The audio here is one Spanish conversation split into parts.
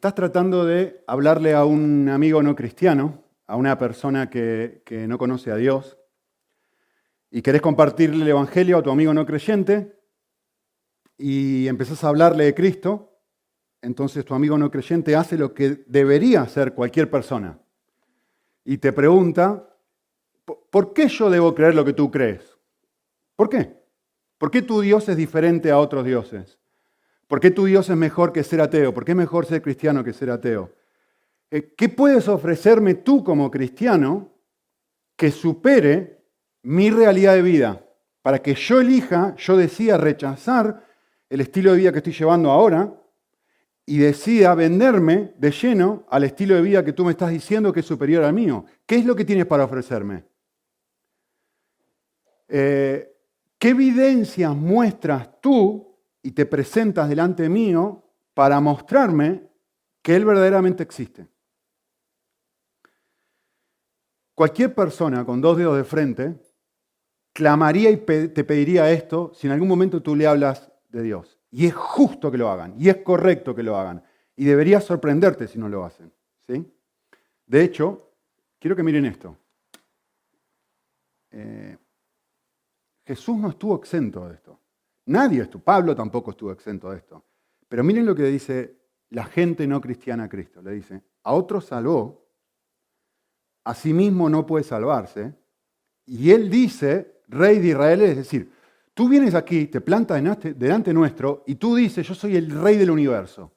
Estás tratando de hablarle a un amigo no cristiano, a una persona que, no conoce a Dios, y querés compartirle el Evangelio a tu amigo no creyente, y empezás a hablarle de Cristo, entonces tu amigo no creyente hace lo que debería hacer cualquier persona. Y te pregunta, ¿por qué yo debo creer lo que tú crees? ¿Por qué? ¿Por qué tu Dios es diferente a otros dioses? ¿Por qué tu Dios es mejor que ser ateo? ¿Por qué es mejor ser cristiano que ser ateo? Eh, ¿Qué puedes ofrecerme tú como cristiano que supere mi realidad de vida? Para que yo elija, yo decida rechazar el estilo de vida que estoy llevando ahora y decida venderme de lleno al estilo de vida que tú me estás diciendo que es superior al mío. ¿Qué es lo que tienes para ofrecerme? Eh, ¿Qué evidencias muestras tú y te presentas delante mío para mostrarme que Él verdaderamente existe. Cualquier persona con dos dedos de frente clamaría y te pediría esto si en algún momento tú le hablas de Dios. Y es justo que lo hagan, y es correcto que lo hagan. Y debería sorprenderte si no lo hacen. ¿sí? De hecho, quiero que miren esto. Eh, Jesús no estuvo exento de esto. Nadie estuvo, Pablo tampoco estuvo exento de esto. Pero miren lo que dice la gente no cristiana a Cristo. Le dice, a otro salvó, a sí mismo no puede salvarse. Y él dice, rey de Israel, es decir, tú vienes aquí, te plantas delante nuestro y tú dices, yo soy el rey del universo.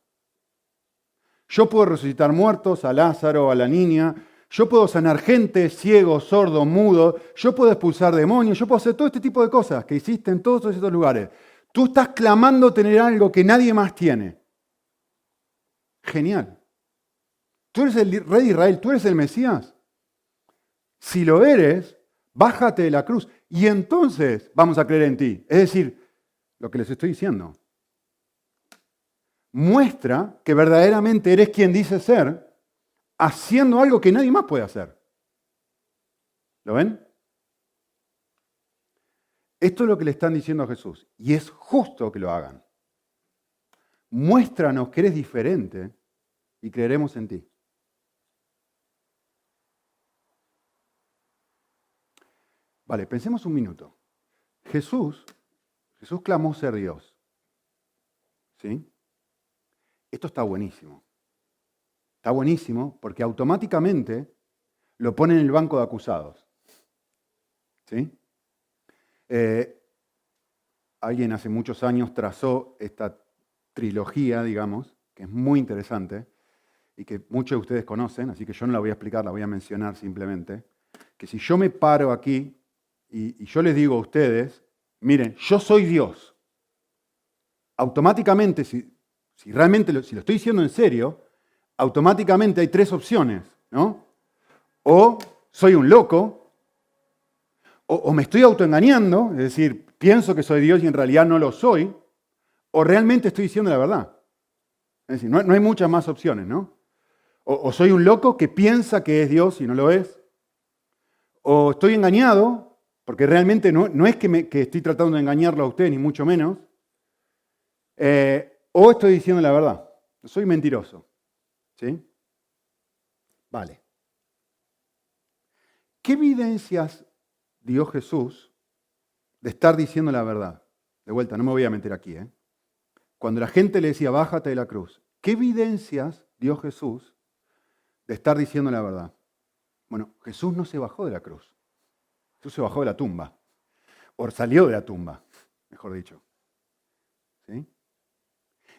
Yo puedo resucitar muertos, a Lázaro, a la niña, yo puedo sanar gente, ciego, sordo, mudo, yo puedo expulsar demonios, yo puedo hacer todo este tipo de cosas que hiciste en todos estos lugares. Tú estás clamando tener algo que nadie más tiene. Genial. Tú eres el rey de Israel, tú eres el Mesías. Si lo eres, bájate de la cruz y entonces vamos a creer en ti. Es decir, lo que les estoy diciendo. Muestra que verdaderamente eres quien dice ser haciendo algo que nadie más puede hacer. ¿Lo ven? Esto es lo que le están diciendo a Jesús y es justo que lo hagan. Muéstranos que eres diferente y creeremos en ti. Vale, pensemos un minuto. Jesús, Jesús clamó ser Dios. ¿Sí? Esto está buenísimo. Está buenísimo porque automáticamente lo pone en el banco de acusados. ¿Sí? Eh, alguien hace muchos años trazó esta trilogía, digamos, que es muy interesante y que muchos de ustedes conocen, así que yo no la voy a explicar, la voy a mencionar simplemente, que si yo me paro aquí y, yo les digo a ustedes, miren, yo soy Dios, automáticamente, si, realmente si lo estoy diciendo en serio, automáticamente hay tres opciones, ¿no? O soy un loco, o, me estoy autoengañando, es decir, pienso que soy Dios y en realidad no lo soy, o realmente estoy diciendo la verdad. Es decir, no, hay muchas más opciones, ¿no? O, soy un loco que piensa que es Dios y no lo es, o estoy engañado, porque realmente no, es que, estoy tratando de engañarlo a usted, ni mucho menos, eh, o estoy diciendo la verdad. Soy mentiroso. ¿Sí? Vale. ¿Qué evidencias dio Jesús de estar diciendo la verdad? De vuelta, no me voy a meter aquí. ¿eh? Cuando la gente le decía, bájate de la cruz, ¿qué evidencias dio Jesús de estar diciendo la verdad? Bueno, Jesús no se bajó de la cruz. Jesús se bajó de la tumba. O salió de la tumba, mejor dicho. ¿Sí?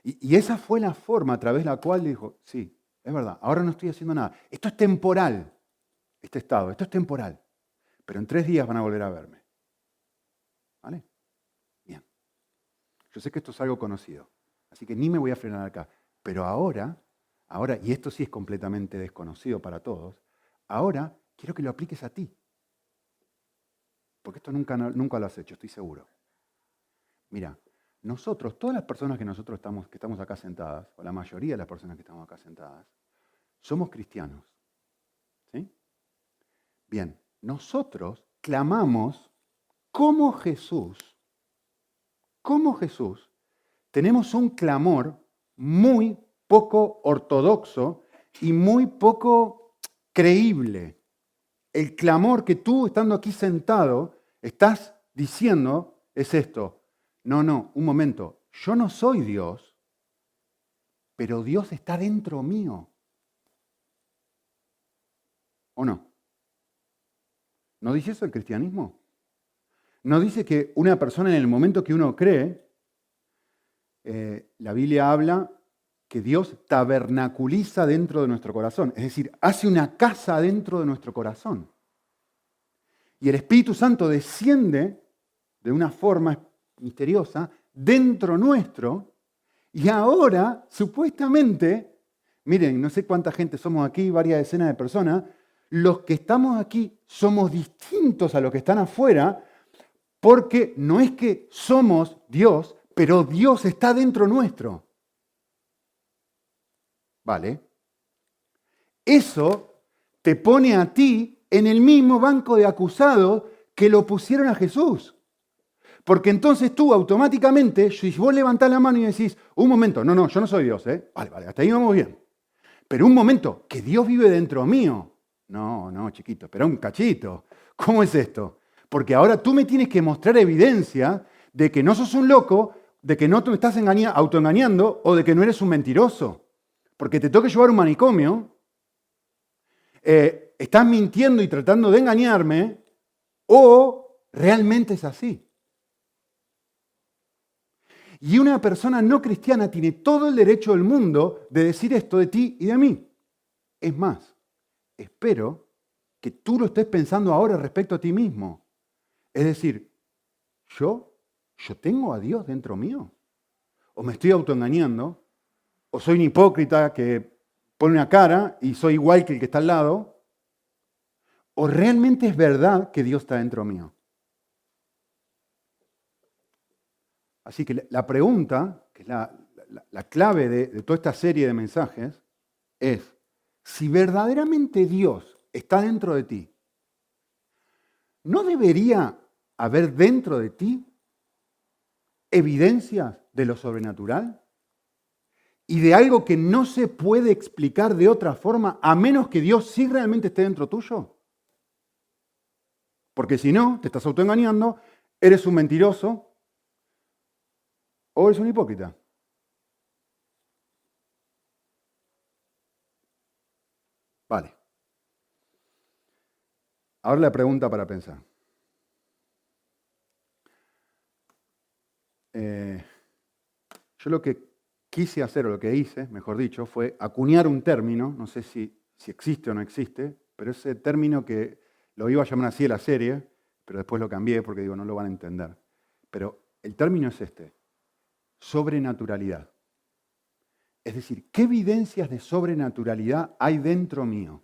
Y, y esa fue la forma a través de la cual dijo, sí, es verdad, ahora no estoy haciendo nada. Esto es temporal, este estado, esto es temporal. Pero en tres días van a volver a verme. ¿Vale? Bien. Yo sé que esto es algo conocido, así que ni me voy a frenar acá. Pero ahora, ahora, y esto sí es completamente desconocido para todos, ahora quiero que lo apliques a ti. Porque esto nunca, nunca lo has hecho, estoy seguro. Mira, nosotros, todas las personas que nosotros estamos, que estamos acá sentadas, o la mayoría de las personas que estamos acá sentadas, somos cristianos. ¿Sí? Bien, nosotros clamamos como Jesús, como Jesús, tenemos un clamor muy poco ortodoxo y muy poco creíble. El clamor que tú, estando aquí sentado, estás diciendo es esto. No, no, un momento. Yo no soy Dios, pero Dios está dentro mío. ¿O no? ¿No dice eso el cristianismo? ¿No dice que una persona en el momento que uno cree, eh, la Biblia habla que Dios tabernaculiza dentro de nuestro corazón, es decir, hace una casa dentro de nuestro corazón. Y el Espíritu Santo desciende de una forma misteriosa dentro nuestro y ahora, supuestamente, miren, no sé cuánta gente somos aquí, varias decenas de personas, los que estamos aquí somos distintos a los que están afuera porque no es que somos Dios, pero Dios está dentro nuestro. ¿Vale? Eso te pone a ti en el mismo banco de acusados que lo pusieron a Jesús. Porque entonces tú automáticamente, si vos levantás la mano y decís, un momento, no, no, yo no soy Dios, ¿eh? Vale, vale, hasta ahí vamos bien. Pero un momento, que Dios vive dentro mío. No, no, chiquito, pero un cachito. ¿Cómo es esto? Porque ahora tú me tienes que mostrar evidencia de que no sos un loco, de que no te estás autoengañando o de que no eres un mentiroso. Porque te toca llevar un manicomio, eh, estás mintiendo y tratando de engañarme, o realmente es así. Y una persona no cristiana tiene todo el derecho del mundo de decir esto de ti y de mí. Es más, espero que tú lo estés pensando ahora respecto a ti mismo. Es decir, yo, yo tengo a Dios dentro mío. O me estoy autoengañando, o soy un hipócrita que pone una cara y soy igual que el que está al lado, o realmente es verdad que Dios está dentro mío. Así que la pregunta, que es la, clave de, de toda esta serie de mensajes, es, si verdaderamente Dios está dentro de ti, ¿no debería haber dentro de ti evidencias de lo sobrenatural? Y de algo que no se puede explicar de otra forma a menos que Dios sí realmente esté dentro tuyo. Porque si no, te estás autoengañando, eres un mentiroso ¿O es un hipócrita? Vale. Ahora la pregunta para pensar. Eh, yo lo que quise hacer, o lo que hice, mejor dicho, fue acuñar un término, no sé si, si existe o no existe, pero ese término que lo iba a llamar así en la serie, pero después lo cambié porque digo, no lo van a entender. Pero el término es este, sobrenaturalidad. Es decir, ¿qué evidencias de sobrenaturalidad hay dentro mío?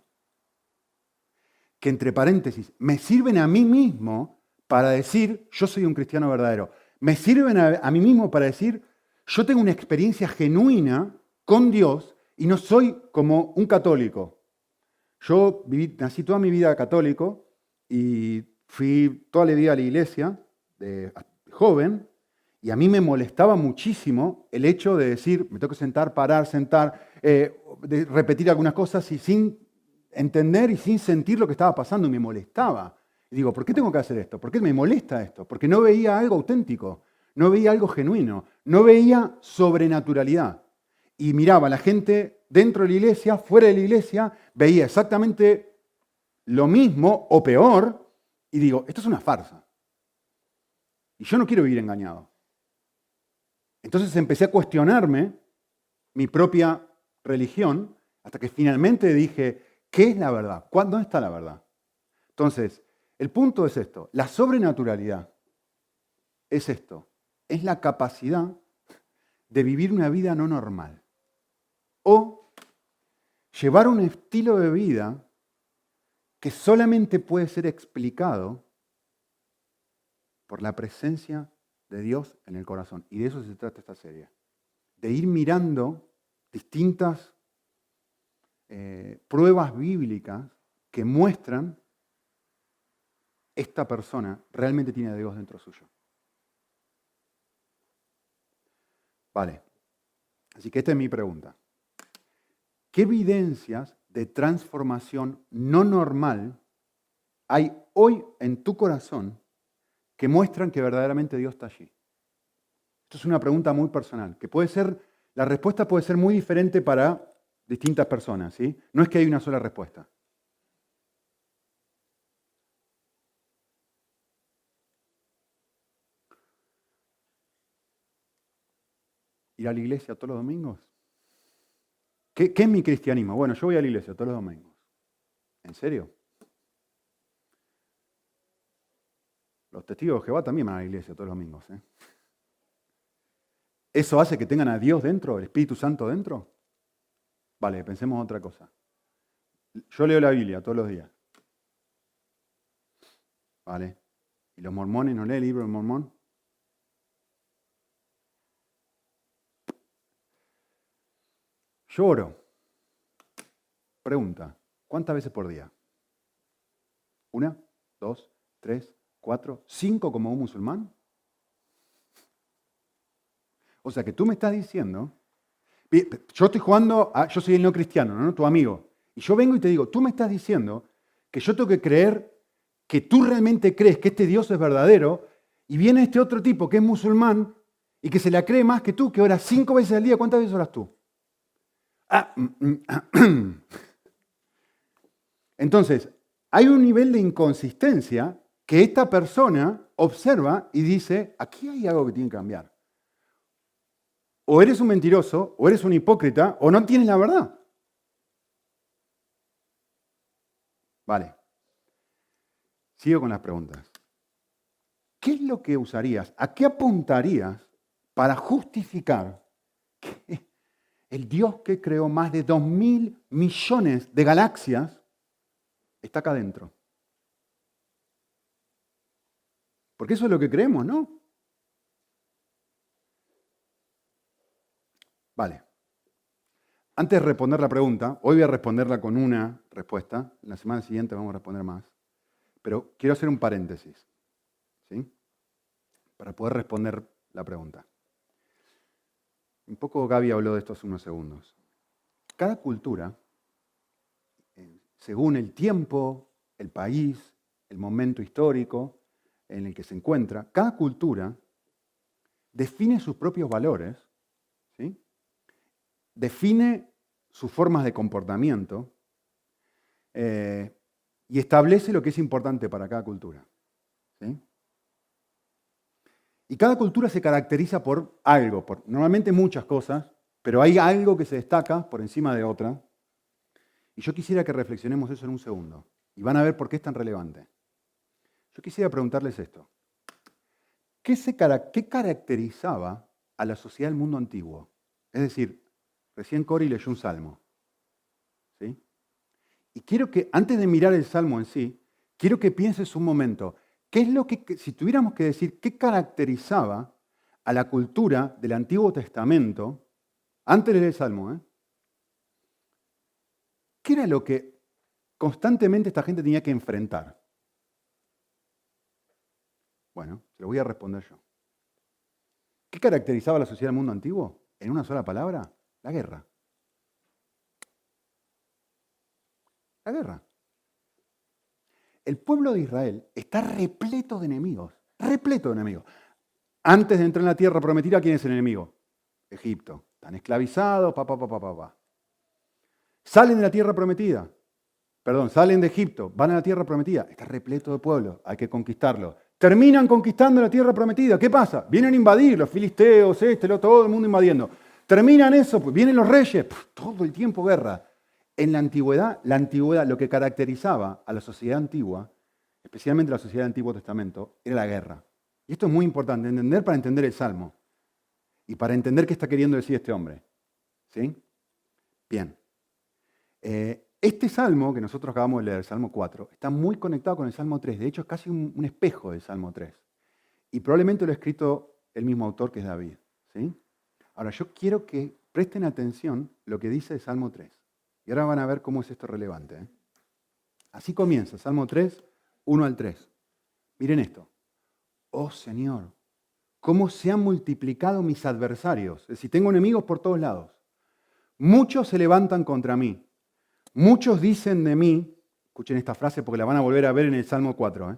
Que entre paréntesis, me sirven a mí mismo para decir, yo soy un cristiano verdadero. Me sirven a, mí mismo para decir, yo tengo una experiencia genuina con Dios y no soy como un católico. Yo viví, nací toda mi vida católico y fui toda la vida a la iglesia de joven y a mí me molestaba muchísimo el hecho de decir, me tengo que sentar, parar, sentar, eh, de repetir algunas cosas y sin entender y sin sentir lo que estaba pasando, me molestaba. Y digo, ¿por qué tengo que hacer esto? ¿Por qué me molesta esto? Porque no veía algo auténtico, no veía algo genuino, no veía sobrenaturalidad. Y miraba a la gente dentro de la iglesia, fuera de la iglesia, veía exactamente lo mismo o peor, y digo, esto es una farsa. Y yo no quiero vivir engañado. Entonces empecé a cuestionarme mi propia religión hasta que finalmente dije, ¿qué es la verdad? ¿Dónde está la verdad? Entonces, el punto es esto, la sobrenaturalidad es esto, es la capacidad de vivir una vida no normal o llevar un estilo de vida que solamente puede ser explicado por la presencia de Dios en el corazón. Y de eso se trata esta serie. De ir mirando distintas eh, pruebas bíblicas que muestran esta persona realmente tiene a Dios dentro suyo. Vale. Así que esta es mi pregunta. ¿qué evidencias de transformación no normal hay hoy en tu corazón que muestran que verdaderamente Dios está allí? Esto es una pregunta muy personal, que puede ser, la respuesta puede ser muy diferente para distintas personas, ¿sí? No es que hay una sola respuesta. ¿Ir a la iglesia todos los domingos? ¿Qué, es mi cristianismo? Bueno, yo voy a la iglesia todos los domingos. ¿En serio? Los testigos de Jehová también van a la iglesia todos los domingos. ¿eh? ¿Eso hace que tengan a Dios dentro, el Espíritu Santo dentro? Vale, pensemos otra cosa. Yo leo la Biblia todos los días. ¿Vale? ¿Y los mormones no leen el libro del mormón? Lloro. Pregunta, ¿cuántas veces por día? ¿Una? ¿Dos? ¿Tres? ¿Cuatro? ¿Cinco como un musulmán? O sea que tú me estás diciendo, yo estoy jugando, a, yo soy el no cristiano, ¿no? Tu amigo. Y yo vengo y te digo, tú me estás diciendo que yo tengo que creer que tú realmente crees que este Dios es verdadero y viene este otro tipo que es musulmán y que se la cree más que tú, que ora cinco veces al día. ¿Cuántas veces oras tú? Ah, mm, mm, ah, Entonces, hay un nivel de inconsistencia que esta persona observa y dice, aquí hay algo que tiene que cambiar. O eres un mentiroso, o eres un hipócrita, o no tienes la verdad. Vale. Sigo con las preguntas. ¿Qué es lo que usarías? ¿A qué apuntarías para justificar que el Dios que creó más de dos mil millones de galaxias está acá adentro. Porque eso es lo que creemos, ¿no? Vale. Antes de responder la pregunta, hoy voy a responderla con una respuesta, la semana siguiente vamos a responder más, pero quiero hacer un paréntesis, ¿sí? Para poder responder la pregunta. Un poco Gaby habló de esto hace unos segundos. Cada cultura, eh, según el tiempo, el país, el momento histórico en el que se encuentra, cada cultura define sus propios valores, define sus formas de comportamiento eh, y establece lo que es importante para cada cultura. Y cada cultura se caracteriza por algo, por normalmente muchas cosas, pero hay algo que se destaca por encima de otra. Y yo quisiera que reflexionemos eso en un segundo. Y van a ver por qué es tan relevante. Yo quisiera preguntarles esto. ¿Qué, caracterizaba a la sociedad del mundo antiguo? Es decir, recién Cori leyó un salmo. ¿sí? Y quiero que, antes de mirar el salmo en sí, quiero que pienses un momento, ¿Qué es lo que, si tuviéramos que decir, qué caracterizaba a la cultura del Antiguo Testamento, antes del Salmo, ¿eh? ¿qué era lo que constantemente esta gente tenía que enfrentar? Bueno, se lo voy a responder yo. ¿Qué caracterizaba la sociedad del mundo antiguo? En una sola palabra, la guerra. La guerra. El pueblo de Israel está repleto de enemigos, repleto de enemigos. Antes de entrar en la tierra prometida, ¿quién es el enemigo? Egipto. Están esclavizados, papá, papá, papá. Salen de la tierra prometida. Perdón, salen de Egipto, van a la tierra prometida. Está repleto de pueblos, hay que conquistarlo. Terminan conquistando la tierra prometida. ¿Qué pasa? Vienen a invadir los filisteos, este, lo, todo el mundo invadiendo. Terminan eso, pues vienen los reyes, todo el tiempo guerra. En la antigüedad, la antigüedad, lo que caracterizaba a la sociedad antigua, especialmente la sociedad del Antiguo Testamento, era la guerra. Y esto es muy importante, entender para entender el Salmo y para entender qué está queriendo decir este hombre. ¿Sí? Bien. Eh, este Salmo que nosotros acabamos de leer, el Salmo 4, está muy conectado con el Salmo 3. De hecho, es casi un, espejo del Salmo 3. Y probablemente lo ha escrito el mismo autor que es David. ¿sí? Ahora, yo quiero que presten atención lo que dice el Salmo 3. Y ahora van a ver cómo es esto relevante. ¿eh? Así comienza, Salmo 3, 1 al 3. Miren esto. Oh Señor, cómo se han multiplicado mis adversarios. Es decir, tengo enemigos por todos lados. muchos se levantan contra mí. Muchos dicen de mí, escuchen esta frase porque la van a volver a ver en el Salmo 4, ¿eh?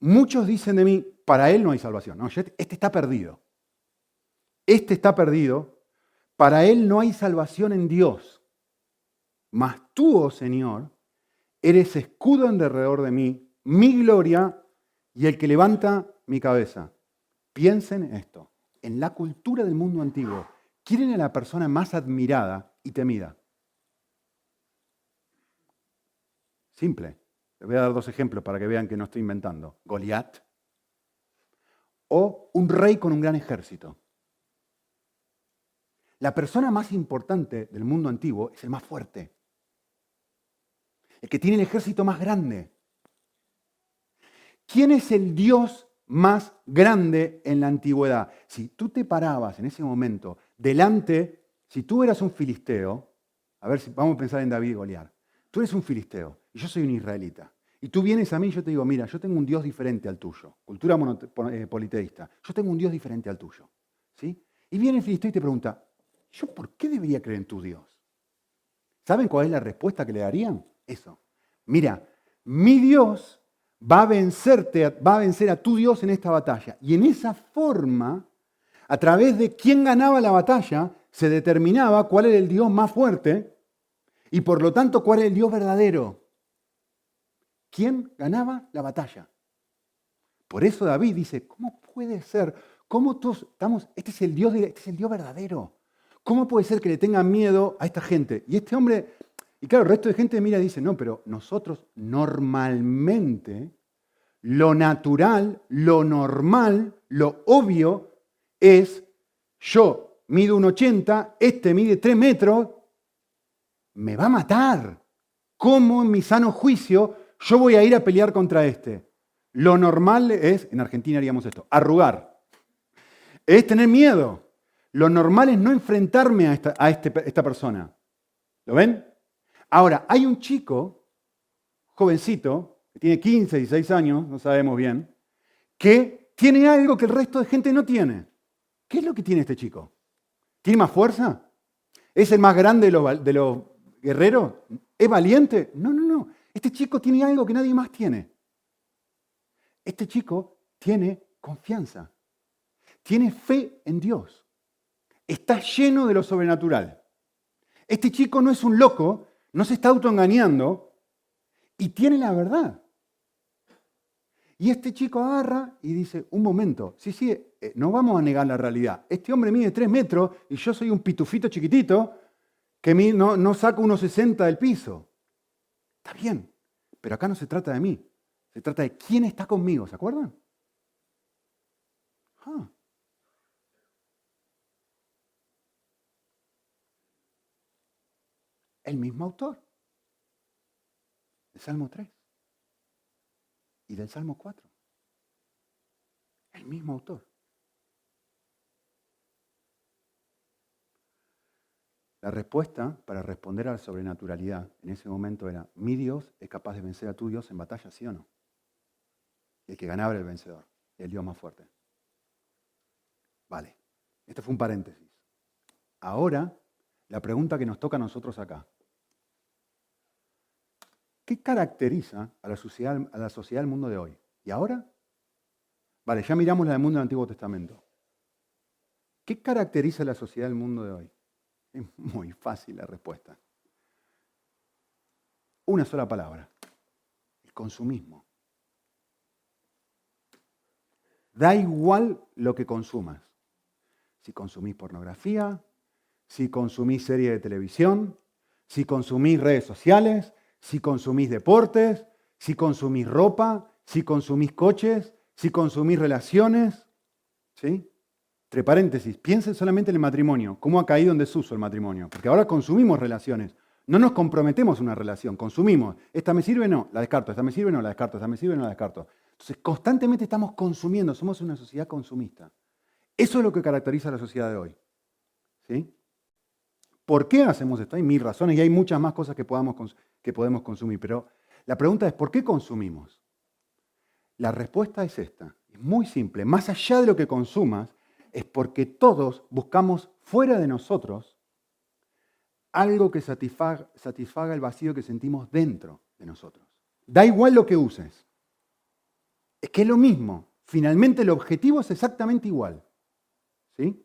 muchos dicen de mí, para él no hay salvación. No, este, este está perdido. Este está perdido. Para él no hay salvación en Dios. Mas tú, oh Señor, eres escudo en derredor de mí, mi gloria y el que levanta mi cabeza. Piensen esto. En la cultura del mundo antiguo, quieren a la persona más admirada y temida. Simple. Les voy a dar dos ejemplos para que vean que no estoy inventando. Goliat o un rey con un gran ejército. La persona más importante del mundo antiguo es el más fuerte, el que tiene el ejército más grande. ¿Quién es el Dios más grande en la antigüedad? Si tú te parabas en ese momento delante, si tú eras un filisteo, a ver si vamos a pensar en David y Goliat, tú eres un filisteo y yo soy un israelita. Y tú vienes a mí y yo te digo, mira, yo tengo un Dios diferente al tuyo. Cultura eh, politeísta. Yo tengo un Dios diferente al tuyo. ¿sí? Y viene el filisteo y te pregunta, ¿yo por qué debería creer en tu Dios? ¿Saben cuál es la respuesta que le darían? Eso. Mira, mi Dios va a va a vencer a tu Dios en esta batalla. Y en esa forma, a través de quién ganaba la batalla, se determinaba cuál era el Dios más fuerte y por lo tanto cuál era el Dios verdadero. ¿Quién ganaba la batalla? Por eso David dice, ¿cómo puede ser? ¿Cómo todos estamos, este es el Dios, este es el Dios verdadero? ¿Cómo puede ser que le tengan miedo a esta gente? Y este hombre, y claro, el resto de gente mira y dice, no, pero nosotros normalmente, lo natural, lo normal, lo obvio es, yo mido un 80, este mide 3 metros, me va a matar. ¿Cómo en mi sano juicio yo voy a ir a pelear contra este. Lo normal es, en Argentina haríamos esto, arrugar. Es tener miedo. Lo normal es no enfrentarme a esta, a este, esta persona. ¿Lo ven? Ahora, hay un chico, jovencito, que tiene 15, 16 años, no sabemos bien, que tiene algo que el resto de gente no tiene. ¿Qué es lo que tiene este chico? ¿Tiene más fuerza? ¿Es el más grande de los, de los guerreros? ¿Es valiente? No, no, no. Este chico tiene algo que nadie más tiene. Este chico tiene confianza, tiene fe en Dios, está lleno de lo sobrenatural. Este chico no es un loco, no se está autoengañando y tiene la verdad. Y este chico agarra y dice, un momento, sí, sí, eh, no vamos a negar la realidad. Este hombre mide tres metros y yo soy un pitufito chiquitito que no, no saco unos 60 del piso. Está bien, pero acá no se trata de mí, se trata de quién está conmigo, ¿se acuerdan? Ah. El mismo autor, del Salmo 3 y del Salmo 4. El mismo autor. La respuesta para responder a la sobrenaturalidad en ese momento era, mi Dios es capaz de vencer a tu Dios en batalla, ¿sí o no? Y el que ganaba era el vencedor, el Dios más fuerte. Vale, este fue un paréntesis. Ahora, la pregunta que nos toca a nosotros acá. ¿Qué caracteriza a la sociedad, a la sociedad del mundo de hoy? ¿Y ahora? Vale, ya miramos la del mundo del Antiguo Testamento. ¿Qué caracteriza a la sociedad del mundo de hoy? Es muy fácil la respuesta. Una sola palabra, el consumismo. Da igual lo que consumas. Si consumís pornografía, si consumís series de televisión, si consumís redes sociales, si consumís deportes, si consumís ropa, si consumís coches, si consumís relaciones, ¿sí? Entre paréntesis, piensen solamente en el matrimonio, cómo ha caído en desuso el matrimonio, porque ahora consumimos relaciones, no nos comprometemos una relación, consumimos, esta me sirve, no, la descarto, esta me sirve, no, la descarto, esta me sirve, no, la descarto. Entonces, constantemente estamos consumiendo, somos una sociedad consumista. Eso es lo que caracteriza a la sociedad de hoy. ¿Sí? ¿Por qué hacemos esto? Hay mil razones y hay muchas más cosas que, podamos, que podemos consumir, pero la pregunta es, ¿por qué consumimos? La respuesta es esta, es muy simple, más allá de lo que consumas, es porque todos buscamos fuera de nosotros algo que satisfaga, el vacío que sentimos dentro de nosotros. Da igual lo que uses. Es que es lo mismo. Finalmente el objetivo es exactamente igual. ¿Sí?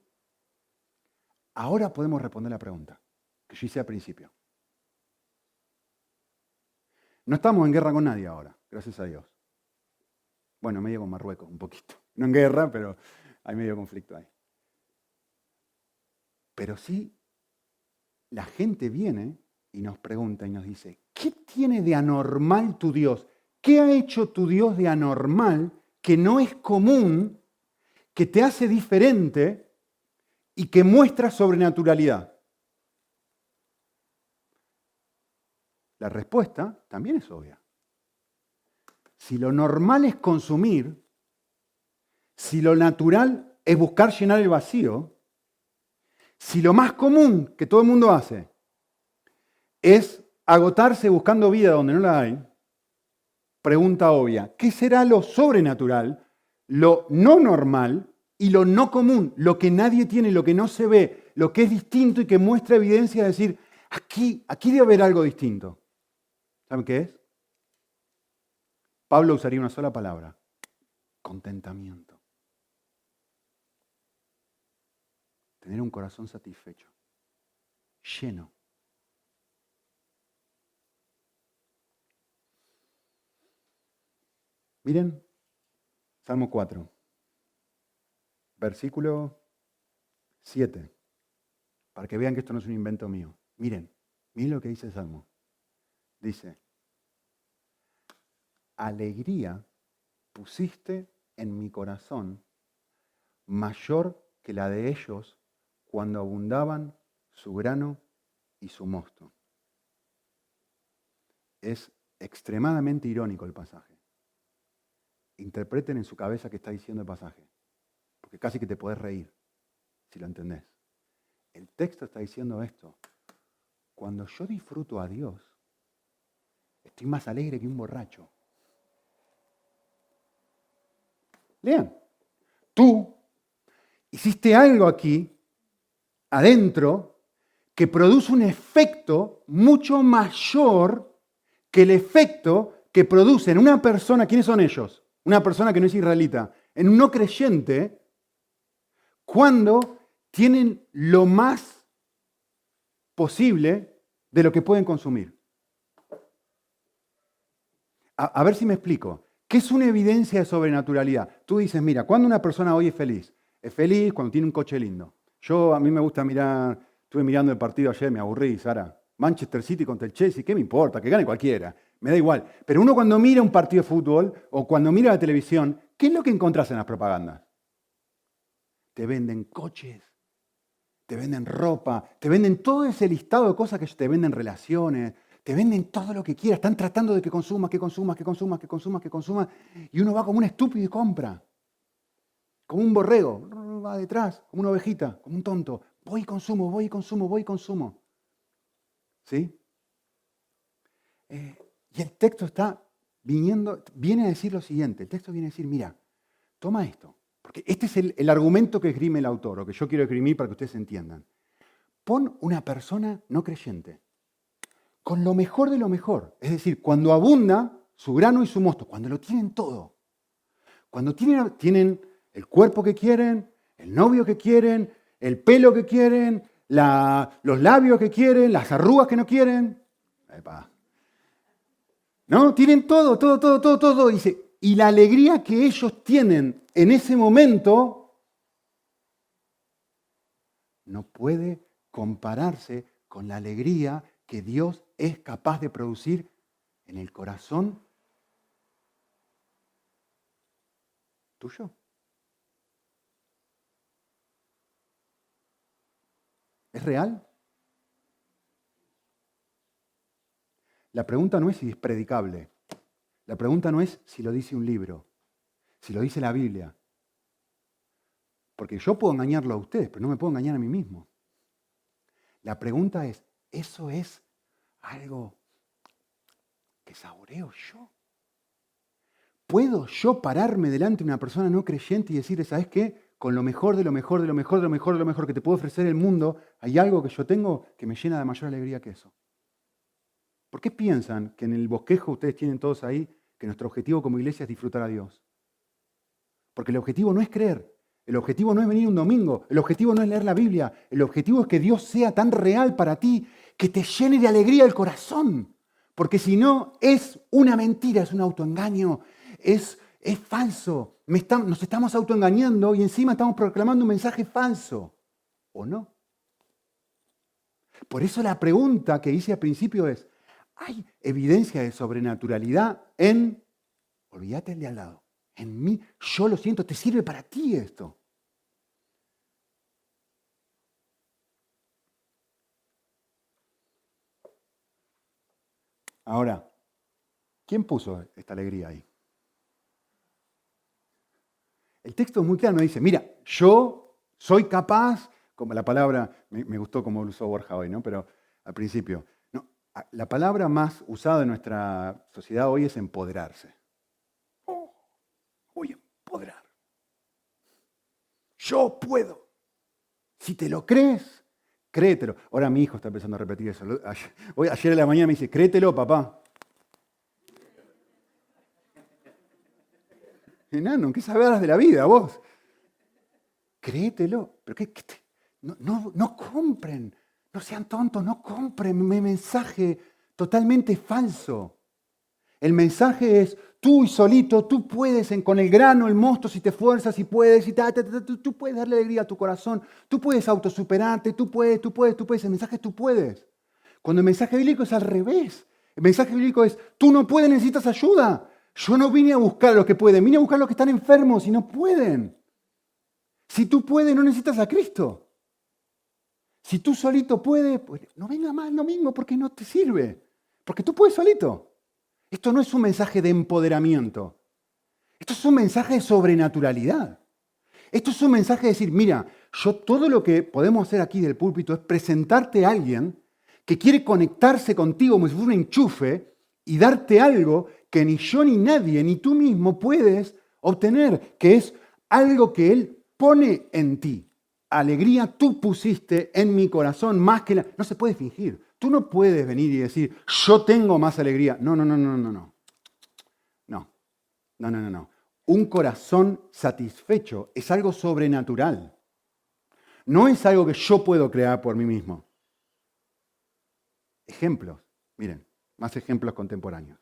Ahora podemos responder la pregunta que yo hice al principio. No estamos en guerra con nadie ahora, gracias a Dios. Bueno, medio con Marruecos, un poquito. No en guerra, pero hay medio conflicto ahí. Pero sí, la gente viene y nos pregunta y nos dice, ¿qué tiene de anormal tu Dios? ¿Qué ha hecho tu Dios de anormal que no es común, que te hace diferente y que muestra sobrenaturalidad? La respuesta también es obvia. Si lo normal es consumir, si lo natural es buscar llenar el vacío, si lo más común que todo el mundo hace es agotarse buscando vida donde no la hay, pregunta obvia, ¿qué será lo sobrenatural, lo no normal y lo no común, lo que nadie tiene, lo que no se ve, lo que es distinto y que muestra evidencia de decir, aquí, aquí debe haber algo distinto? ¿Saben qué es? Pablo usaría una sola palabra, contentamiento. Tener un corazón satisfecho, lleno. Miren, Salmo 4, versículo 7, para que vean que esto no es un invento mío. Miren, miren lo que dice el Salmo dice, alegría pusiste en mi corazón mayor que la de ellos cuando abundaban su grano y su mosto. Es extremadamente irónico el pasaje. Interpreten en su cabeza qué está diciendo el pasaje, porque casi que te podés reír si lo entendés. El texto está diciendo esto. Cuando yo disfruto a Dios, Estoy más alegre que un borracho. Lean. Tú hiciste algo aquí, adentro, que produce un efecto mucho mayor que el efecto que produce en una persona, ¿quiénes son ellos? Una persona que no es israelita, en un no creyente, cuando tienen lo más posible de lo que pueden consumir a, ver si me explico. ¿Qué es una evidencia de sobrenaturalidad? Tú dices, mira, cuando una persona hoy es feliz? Es feliz cuando tiene un coche lindo. Yo, a mí me gusta mirar, estuve mirando el partido ayer, me aburrí, Sara. Manchester City contra el Chelsea, ¿qué me importa? Que gane cualquiera, me da igual. Pero uno cuando mira un partido de fútbol o cuando mira la televisión, ¿qué es lo que encontrás en las propagandas? Te venden coches, te venden ropa, te venden todo ese listado de cosas que te venden relaciones, te venden todo lo que quieras, están tratando de que consumas, que consumas, que consumas, que consumas, que consumas, y uno va como un estúpido y compra, como un borrego, va detrás, como una ovejita, como un tonto, voy y consumo, voy y consumo, voy y consumo. ¿Sí? Eh, y el texto está viniendo, viene a decir lo siguiente, el texto viene a decir, mira, toma esto, porque este es el, el argumento que esgrime el autor, o que yo quiero esgrimir para que ustedes entiendan. Pon una persona no creyente con lo mejor de lo mejor. Es decir, cuando abunda su grano y su mosto, cuando lo tienen todo. Cuando tienen, tienen el cuerpo que quieren, el novio que quieren, el pelo que quieren, los labios que quieren, las arrugas que no quieren. ¿No? Tienen todo, todo, todo, todo, todo. Dice, y la alegría que ellos tienen en ese momento no puede compararse con la alegría que Dios es capaz de producir en el corazón tuyo. ¿Es real? La pregunta no es si es predicable. La pregunta no es si lo dice un libro, si lo dice la Biblia. Porque yo puedo engañarlo a ustedes, pero no me puedo engañar a mí mismo. La pregunta es, ¿eso es algo que saboreo yo. ¿Puedo yo pararme delante de una persona no creyente y decirle, ¿sabes qué? Con lo mejor de lo mejor de lo mejor de lo mejor de lo mejor que te puede ofrecer el mundo, hay algo que yo tengo que me llena de mayor alegría que eso. ¿Por qué piensan que en el bosquejo ustedes tienen todos ahí que nuestro objetivo como iglesia es disfrutar a Dios? Porque el objetivo no es creer, el objetivo no es venir un domingo, el objetivo no es leer la Biblia, el objetivo es que Dios sea tan real para ti que te llene de alegría el corazón. Porque si no, es una mentira, es un autoengaño, es, es falso. Nos estamos autoengañando y encima estamos proclamando un mensaje falso. ¿O no? Por eso la pregunta que hice al principio es, ¿hay evidencia de sobrenaturalidad en, olvídate el de al lado, en mí? Yo lo siento, te sirve para ti esto. Ahora, ¿quién puso esta alegría ahí? El texto es muy claro, dice, mira, yo soy capaz, como la palabra, me, gustó como lo usó Borja hoy, ¿no? Pero al principio, la palabra más usada en nuestra sociedad hoy es empoderarse. Oh, voy a empoderar. Yo puedo. Si te lo crees, Créetelo. Ahora mi hijo está empezando a repetir eso. Ayer, hoy, ayer en la mañana me dice, créetelo, papá. Enano, ¿qué sabes de la vida vos? Créetelo. ¿Pero qué, no, no, no compren. No sean tontos, no compren mi mensaje totalmente falso. El mensaje es, tú y solito, tú puedes con el grano, el mosto, si te esfuerzas, y puedes, y tú, puedes darle alegría a tu corazón, tú puedes autosuperarte, tú puedes, tú puedes, tú puedes. El mensaje es tú puedes. Cuando el mensaje bíblico es al revés. El mensaje bíblico es, tú no puedes, necesitas ayuda. Yo no vine a buscar a los que pueden, vine a buscar a los que están enfermos y no pueden. Si tú puedes, no necesitas a Cristo. Si tú solito puedes, pues no venga más lo mismo porque no te sirve. Porque tú puedes solito. Esto no es un mensaje de empoderamiento. Esto es un mensaje de sobrenaturalidad. Esto es un mensaje de decir, mira, yo todo lo que podemos hacer aquí del púlpito es presentarte a alguien que quiere conectarse contigo como si fuera un enchufe y darte algo que ni yo ni nadie, ni tú mismo puedes obtener, que es algo que Él pone en ti. Alegría tú pusiste en mi corazón más que la... No se puede fingir. Tú no puedes venir y decir, yo tengo más alegría. No, no, no, no, no, no. No, no, no, no, no. Un corazón satisfecho es algo sobrenatural. No es algo que yo puedo crear por mí mismo. Ejemplos. Miren, más ejemplos contemporáneos.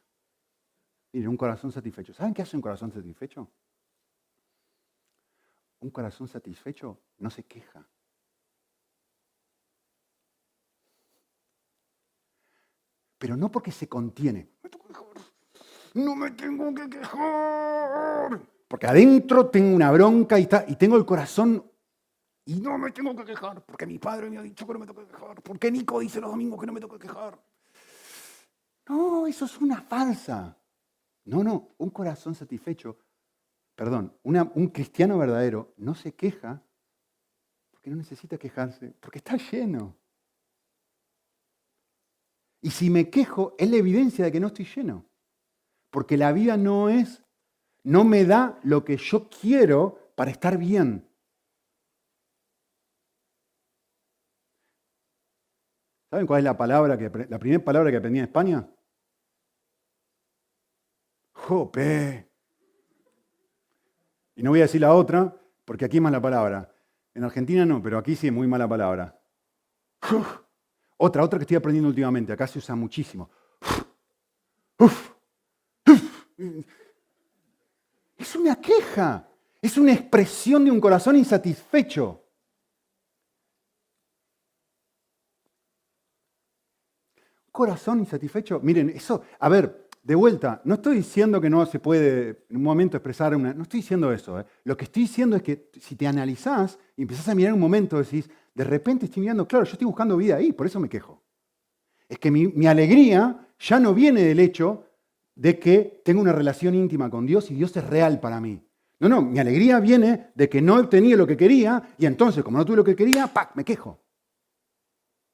Miren, un corazón satisfecho. ¿Saben qué hace un corazón satisfecho? Un corazón satisfecho no se queja. pero no porque se contiene. No me tengo que quejar. Porque adentro tengo una bronca y, y tengo el corazón y no me tengo que quejar. Porque mi padre me ha dicho que no me tengo que quejar. Porque Nico dice los domingos que no me tengo que quejar. No, eso es una falsa. No, no, un corazón satisfecho, perdón, un cristiano verdadero no se queja porque no necesita quejarse, porque está lleno. Y si me quejo, es la evidencia de que no estoy lleno. Porque la vida no es, no me da lo que yo quiero para estar bien. ¿Saben cuál es la palabra que la primera palabra que aprendí en España? Jope. Y no voy a decir la otra, porque aquí es mala palabra. En Argentina no, pero aquí sí es muy mala palabra. Otra, otra que estoy aprendiendo últimamente, acá se usa muchísimo. Es una queja, es una expresión de un corazón insatisfecho. Corazón insatisfecho, miren, eso, a ver, de vuelta, no estoy diciendo que no se puede en un momento expresar una, no estoy diciendo eso. ¿eh? Lo que estoy diciendo es que si te analizás y empezás a mirar un momento, decís, de repente estoy mirando, claro, yo estoy buscando vida ahí, por eso me quejo. Es que mi, alegría ya no viene del hecho de que tengo una relación íntima con Dios y Dios es real para mí. No, no, mi alegría viene de que no he obtenido lo que quería y entonces, como no tuve lo que quería, ¡pac! me quejo.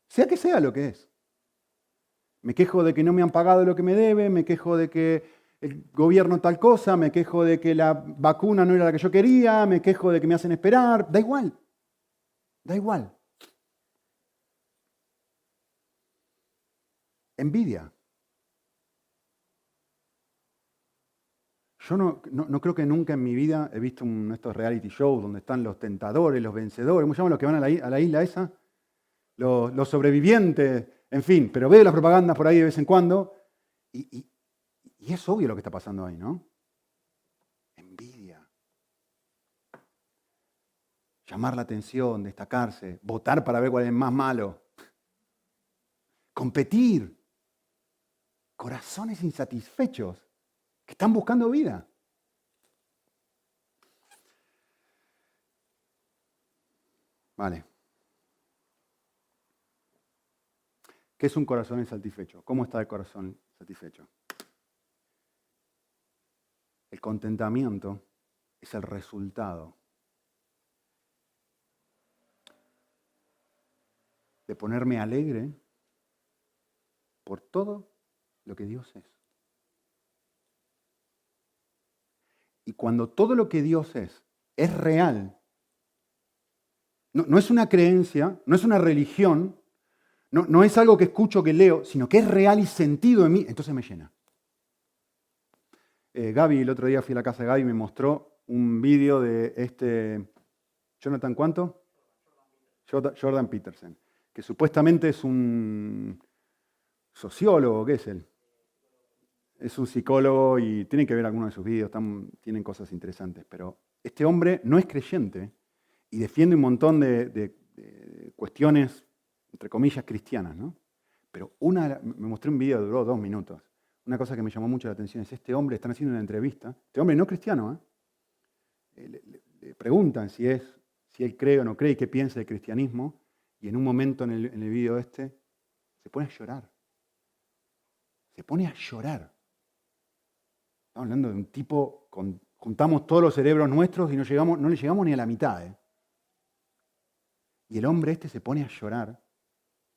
Sea que sea lo que es. Me quejo de que no me han pagado lo que me debe, me quejo de que el gobierno tal cosa, me quejo de que la vacuna no era la que yo quería, me quejo de que me hacen esperar, da igual, da igual. Envidia. Yo no, creo que nunca en mi vida he visto un, estos reality shows donde están los tentadores, los vencedores, ¿cómo llaman los que van a la, isla esa? Los, sobrevivientes, en fin, pero veo las propagandas por ahí de vez en cuando y, es obvio lo que está pasando ahí, ¿no? Envidia. Llamar la atención, destacarse, votar para ver cuál es más malo. Competir. Corazones insatisfechos que están buscando vida. Vale. ¿Qué es un corazón insatisfecho? ¿Cómo está el corazón satisfecho? El contentamiento es el resultado de ponerme alegre por todo lo que Dios es. Y cuando todo lo que Dios es es real, no, es una creencia, no es una religión, no, no es algo que escucho, que leo, sino que es real y sentido en mí, entonces me llena. Eh, Gaby, el otro día fui a la casa de Gaby y me mostró un vídeo de este, Jonathan, ¿cuánto? Jordan Peterson, que supuestamente es un sociólogo, ¿qué es él? Es un psicólogo y tienen que ver algunos de sus vídeos, tienen cosas interesantes, pero este hombre no es creyente y defiende un montón de, cuestiones, entre comillas, cristianas, ¿no? Pero una, me mostré un vídeo que duró dos minutos una cosa que me llamó mucho la atención es este hombre, están haciendo una entrevista, este hombre no cristiano, ¿eh? eh le, preguntan si, es, si él cree o no cree y qué piensa del cristianismo, y en un momento en el, en el vídeo este se pone a llorar. Se pone a llorar. Estamos hablando de un tipo, con, juntamos todos los cerebros nuestros y no, llegamos, no le llegamos ni a la mitad. ¿eh? Y el hombre este se pone a llorar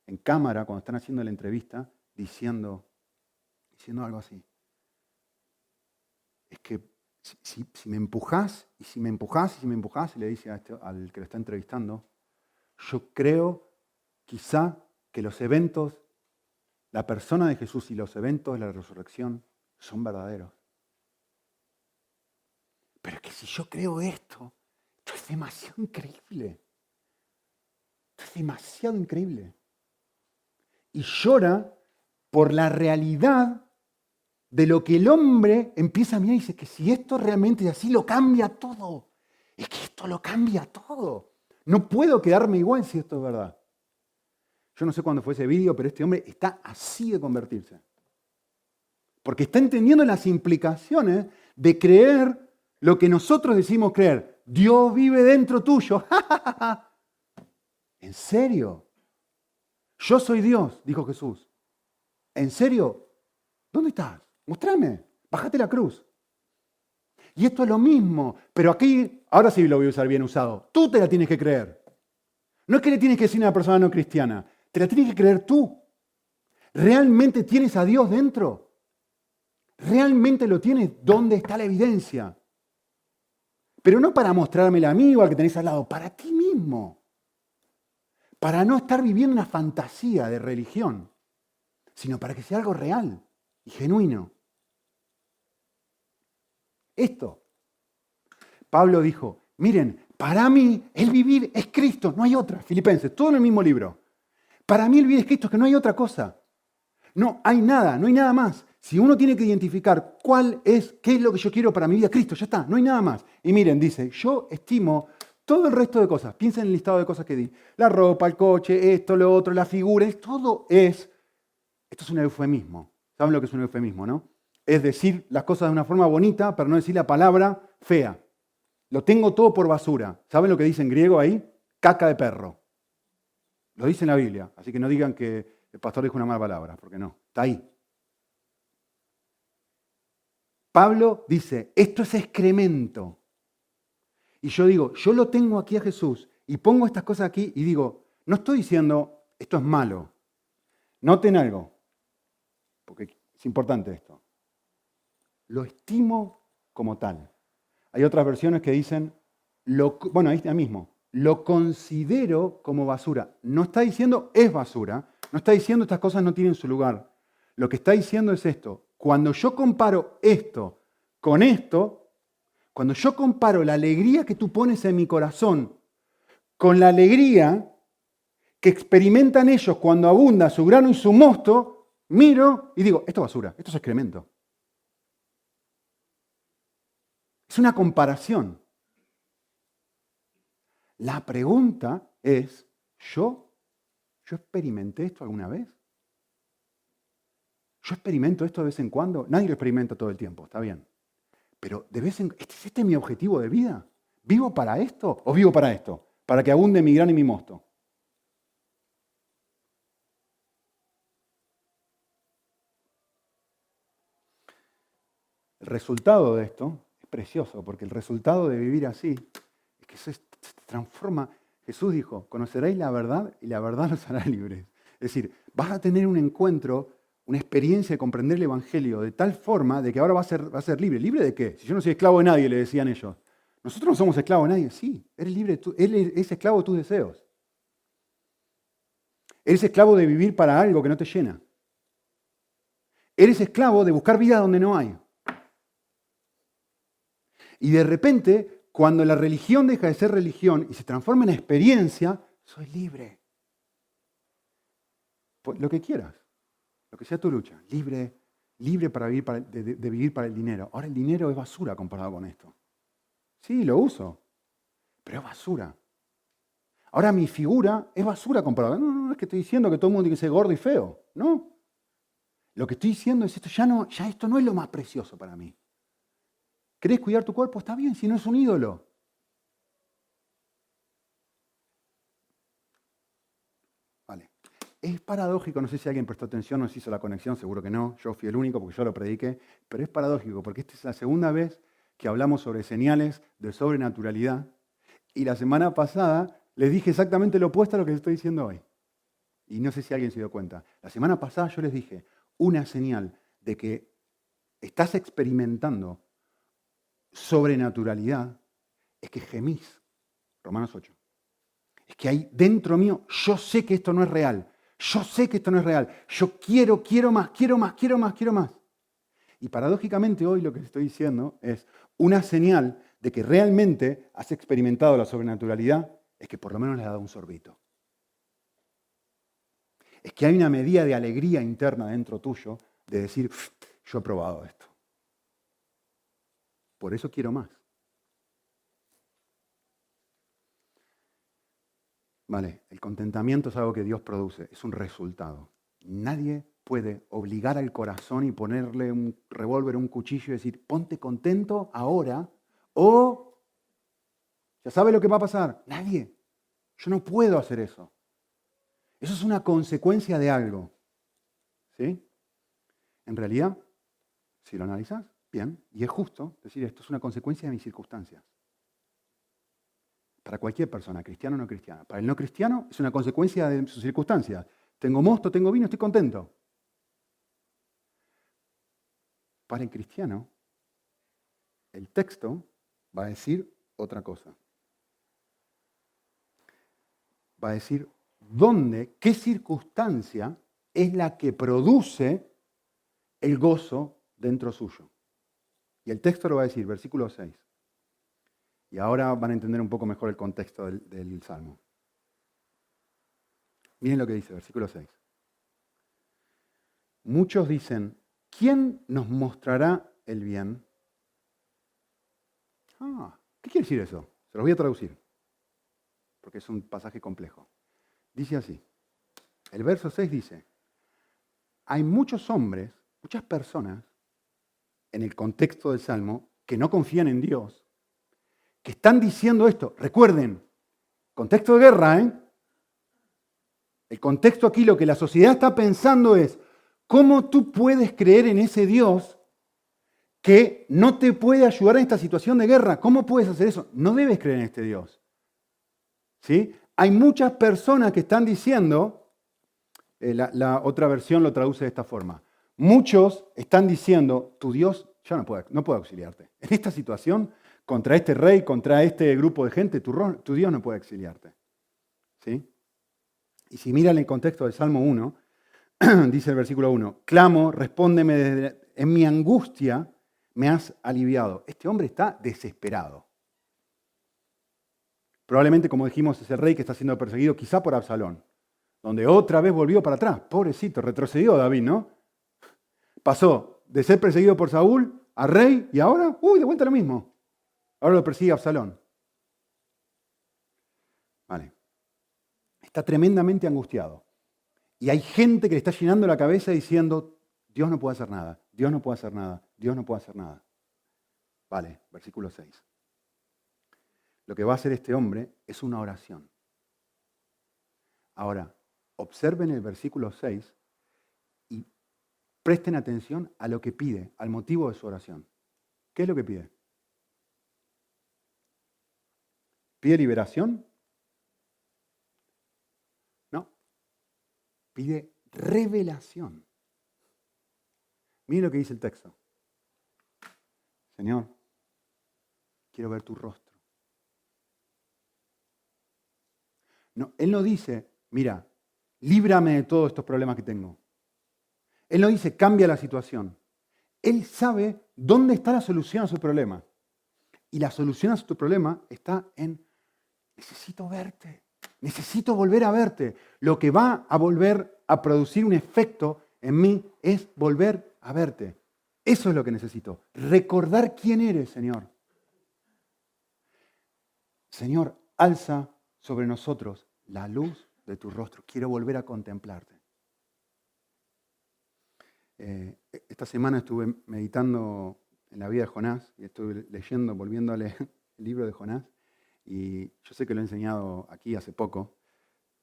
en cámara cuando están haciendo la entrevista, diciendo, diciendo algo así. Es que si, me empujás, y si me empujás, y si me empujás, le dice este, al que lo está entrevistando, yo creo quizá que los eventos, la persona de Jesús y los eventos de la resurrección son verdaderos. Pero es que si yo creo esto, esto es demasiado increíble. Esto es demasiado increíble. Y llora por la realidad de lo que el hombre empieza a mirar y dice que si esto realmente es así, lo cambia todo. Es que esto lo cambia todo. No puedo quedarme igual si esto es verdad. Yo no sé cuándo fue ese vídeo, pero este hombre está así de convertirse. Porque está entendiendo las implicaciones de creer lo que nosotros decimos creer. Dios vive dentro tuyo. ¿En serio? Yo soy Dios, dijo Jesús. ¿En serio? ¿Dónde estás? Mostrame, bájate la cruz. Y esto es lo mismo, pero aquí, ahora sí lo voy a usar bien usado. Tú te la tienes que creer. No es que le tienes que decir a una persona no cristiana, te la tienes que creer tú. ¿Realmente tienes a Dios dentro? ¿Realmente lo tienes? ¿Dónde está la evidencia? Pero no para mostrármela a mí o al que tenés al lado, para ti mismo. Para no estar viviendo una fantasía de religión, sino para que sea algo real y genuino. Esto. Pablo dijo, miren, para mí el vivir es Cristo, no hay otra. Filipenses, todo en el mismo libro. Para mí el vivir es Cristo, que no hay otra cosa. No hay nada, no hay nada más. Si uno tiene que identificar cuál es, qué es lo que yo quiero para mi vida, Cristo, ya está, no hay nada más. Y miren, dice, yo estimo todo el resto de cosas. Piensen en el listado de cosas que di. La ropa, el coche, esto, lo otro, la figura, todo es, esto es un eufemismo. ¿Saben lo que es un eufemismo, no? es decir las cosas de una forma bonita, pero no decir la palabra fea. Lo tengo todo por basura. ¿Saben lo que dice en griego ahí? Caca de perro. Lo dice en la Biblia, así que no digan que el pastor dijo una mala palabra, porque no, está ahí. Pablo dice, esto es excremento. Y yo digo, yo lo tengo aquí a Jesús y pongo estas cosas aquí y digo, no estoy diciendo, esto es malo. Noten algo, porque es importante esto. lo estimo como tal. Hay otras versiones que dicen, bueno, ahí está mismo, lo considero como basura. No está diciendo es basura, no está diciendo estas cosas no tienen su lugar. Lo que está diciendo es esto, cuando yo comparo esto con esto, cuando yo comparo la alegría que tú pones en mi corazón con la alegría que experimentan ellos cuando abunda su grano y su mosto, miro y digo, esto es basura, esto es excremento. Es una comparación. La pregunta es, ¿yo, ¿yo experimenté esto alguna vez? ¿Yo experimento esto de vez en cuando? Nadie lo experimenta todo el tiempo, está bien. Pero de vez en ¿este, ¿este es mi objetivo de vida? ¿Vivo para esto o vivo para esto? Para que abunde mi grano y mi mosto. El resultado de esto es precioso, porque el resultado de vivir así es que se transforma. Jesús dijo, conoceréis la verdad y la verdad los hará libres. Es decir, vas a tener un encuentro, una experiencia de comprender el Evangelio de tal forma de que ahora va a ser, va a ser libre. ¿Libre de qué? Si yo no soy esclavo de nadie, le decían ellos. Nosotros no somos esclavos de nadie. Sí, eres libre, tú, eres esclavo de tus deseos. Eres esclavo de vivir para algo que no te llena. Eres esclavo de buscar vida donde no hay. Y de repente, cuando la religión deja de ser religión y se transforma en experiencia, soy libre. Lo que quieras, lo que sea tu lucha, libre, libre para vivir de, de vivir para el dinero. Ahora el dinero es basura comparado con esto. Sí, lo uso, pero es basura. Ahora mi figura es basura comparado. No, no, es que estoy diciendo que todo el mundo tiene que ser gordo y feo. No. Lo que estoy diciendo es esto, ya, no, ya esto no es lo más precioso para mí. ¿Querés cuidar tu cuerpo? Está bien, si no es un ídolo. Vale. Es paradójico, no sé si alguien prestó atención, no se hizo la conexión, seguro que no, yo fui el único porque yo lo prediqué, pero es paradójico porque esta es la segunda vez que hablamos sobre señales de sobrenaturalidad y la semana pasada les dije exactamente lo opuesto a lo que les estoy diciendo hoy. Y no sé si alguien se dio cuenta. La semana pasada yo les dije, una señal de que estás experimentando sobrenaturalidad es que gemís. Romanos 8. Es que hay dentro mío, yo sé que esto no es real. Yo sé que esto no es real. Yo quiero, quiero más, quiero más, quiero más, quiero más. Y paradójicamente hoy lo que estoy diciendo es una señal de que realmente has experimentado la sobrenaturalidad, es que por lo menos le has dado un sorbito. Es que hay una medida de alegría interna dentro tuyo de decir, yo he probado esto. Por eso quiero más. Vale, el contentamiento es algo que Dios produce, es un resultado. Nadie puede obligar al corazón y ponerle un revólver, un cuchillo y decir, ponte contento ahora o ya sabe lo que va a pasar. Nadie. Yo no puedo hacer eso. Eso es una consecuencia de algo. ¿Sí? En realidad, si lo analizas, bien, y es justo decir esto es una consecuencia de mis circunstancias. Para cualquier persona, cristiano o no cristiana. Para el no cristiano es una consecuencia de sus circunstancias. Tengo mosto, tengo vino, estoy contento. Para el cristiano, el texto va a decir otra cosa. Va a decir dónde, qué circunstancia es la que produce el gozo dentro suyo. Y el texto lo va a decir, versículo 6. Y ahora van a entender un poco mejor el contexto del, Salmo. Miren lo que dice, versículo 6. Muchos dicen, ¿quién nos mostrará el bien? Ah, ¿qué quiere decir eso? Se lo voy a traducir, porque es un pasaje complejo. Dice así, el verso 6 dice, hay muchos hombres, muchas personas, en el contexto del Salmo, que no confían en Dios, que están diciendo esto. Recuerden, contexto de guerra, ¿eh? El contexto aquí, lo que la sociedad está pensando es, ¿cómo tú puedes creer en ese Dios que no te puede ayudar en esta situación de guerra? ¿Cómo puedes hacer eso? No debes creer en este Dios. ¿Sí? Hay muchas personas que están diciendo, eh, la, la otra versión lo traduce de esta forma, muchos están diciendo, tu Dios yo no puedo, no puedo auxiliarte. En esta situación, contra este rey, contra este grupo de gente, tu, tu Dios no puede auxiliarte. ¿Sí? Y si miran el contexto del Salmo 1, dice el versículo 1, clamo, respóndeme desde, en mi angustia, me has aliviado. Este hombre está desesperado. Probablemente, como dijimos, es el rey que está siendo perseguido quizá por Absalón, donde otra vez volvió para atrás. Pobrecito, retrocedió David, ¿no? Pasó de ser perseguido por Saúl a rey y ahora, uy, de vuelta lo mismo. Ahora lo persigue Absalón. Vale. Está tremendamente angustiado. Y hay gente que le está llenando la cabeza diciendo, Dios no puede hacer nada, Dios no puede hacer nada, Dios no puede hacer nada. Vale, versículo 6 lo que va a hacer este hombre es una oración. Ahora, observen el versículo 6 y presten atención a lo que pide, al motivo de su oración. ¿Qué es lo que pide? ¿Pide liberación? No. Pide revelación. Miren lo que dice el texto. Señor, quiero ver tu rostro. No, él no dice, mira, líbrame de todos estos problemas que tengo. Él no dice, cambia la situación. Él sabe dónde está la solución a su problema. Y la solución a su problema está en, necesito verte, necesito volver a verte. Lo que va a volver a producir un efecto en mí es volver a verte. Eso es lo que necesito. Recordar quién eres, Señor. Señor, alza sobre nosotros la luz de tu rostro. Quiero volver a contemplarte. Eh, esta semana estuve meditando en la vida de Jonás y estuve leyendo, leer el libro de Jonás. Y yo sé que lo he enseñado aquí hace poco,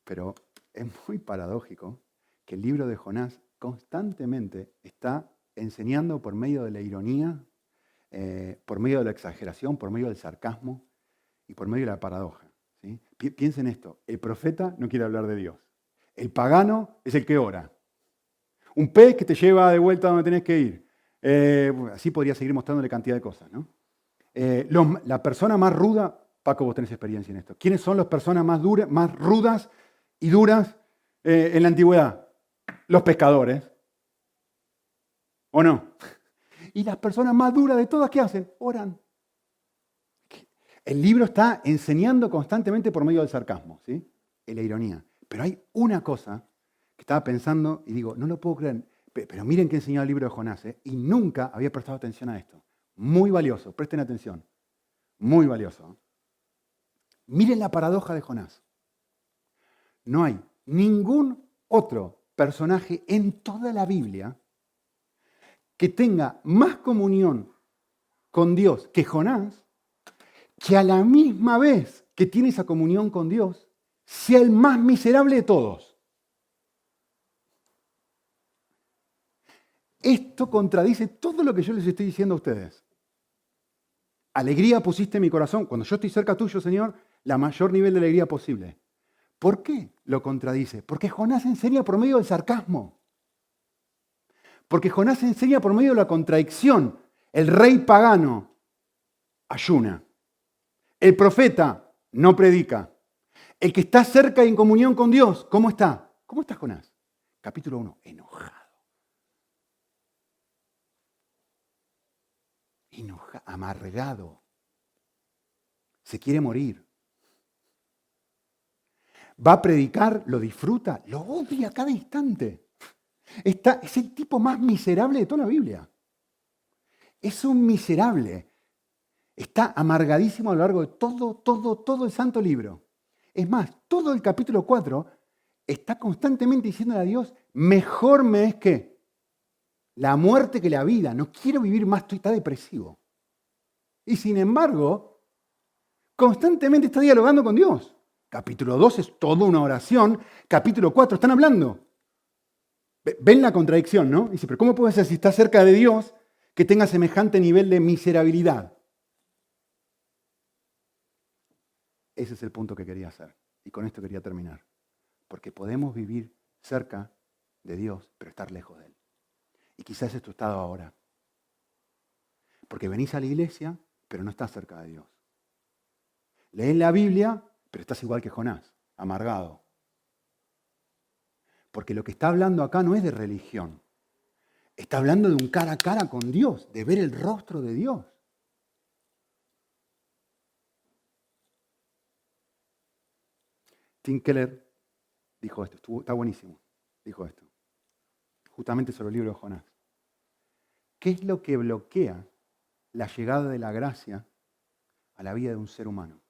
pero es muy paradójico que el libro de Jonás constantemente está enseñando por medio de la ironía, eh, por medio de la exageración, por medio del sarcasmo y por medio de la paradoja. Piensen esto, el profeta no quiere hablar de Dios. El pagano es el que ora. Un pez que te lleva de vuelta donde tenés que ir. Eh, así podría seguir mostrándole cantidad de cosas. ¿no? Eh, la persona más ruda, Paco, vos tenés experiencia en esto. ¿Quiénes son las personas más, duras, más rudas y duras eh, en la antigüedad? Los pescadores. ¿O no? Y las personas más duras de todas, ¿qué hacen? Oran. El libro está enseñando constantemente por medio del sarcasmo, ¿sí? Y la ironía. Pero hay una cosa que estaba pensando y digo, no lo puedo creer, pero miren qué enseñó el libro de Jonás, ¿eh? y nunca había prestado atención a esto. Muy valioso, presten atención. Muy valioso. Miren la paradoja de Jonás. No hay ningún otro personaje en toda la Biblia que tenga más comunión con Dios que Jonás que a la misma vez que tiene esa comunión con Dios, sea el más miserable de todos. Esto contradice todo lo que yo les estoy diciendo a ustedes. Alegría pusiste en mi corazón. Cuando yo estoy cerca tuyo, Señor, la mayor nivel de alegría posible. ¿Por qué lo contradice? Porque Jonás enseña por medio del sarcasmo. Porque Jonás enseña por medio de la contradicción. El rey pagano ayuna. El profeta no predica. El que está cerca y en comunión con Dios, ¿cómo está? ¿Cómo estás, Jonás? Capítulo 1, enojado. Enojado, amargado. Se quiere morir. Va a predicar, lo disfruta, lo odia cada instante. Está, es el tipo más miserable de toda la Biblia. Es un miserable. Está amargadísimo a lo largo de todo, todo, todo el santo libro. Es más, todo el capítulo 4 está constantemente diciendo a Dios, mejor me es que la muerte que la vida, no quiero vivir más, estoy está depresivo. Y sin embargo, constantemente está dialogando con Dios. Capítulo 2 es toda una oración, capítulo 4 están hablando. Ven la contradicción, ¿no? Dice, pero ¿cómo puede ser si está cerca de Dios que tenga semejante nivel de miserabilidad? Ese es el punto que quería hacer. Y con esto quería terminar. Porque podemos vivir cerca de Dios, pero estar lejos de Él. Y quizás es tu estado ahora. Porque venís a la iglesia, pero no estás cerca de Dios. Lees la Biblia, pero estás igual que Jonás, amargado. Porque lo que está hablando acá no es de religión. Está hablando de un cara a cara con Dios, de ver el rostro de Dios. Tim Keller dijo esto, está buenísimo, dijo esto, justamente sobre el libro de Jonás. ¿Qué es lo que bloquea la llegada de la gracia a la vida de un ser humano?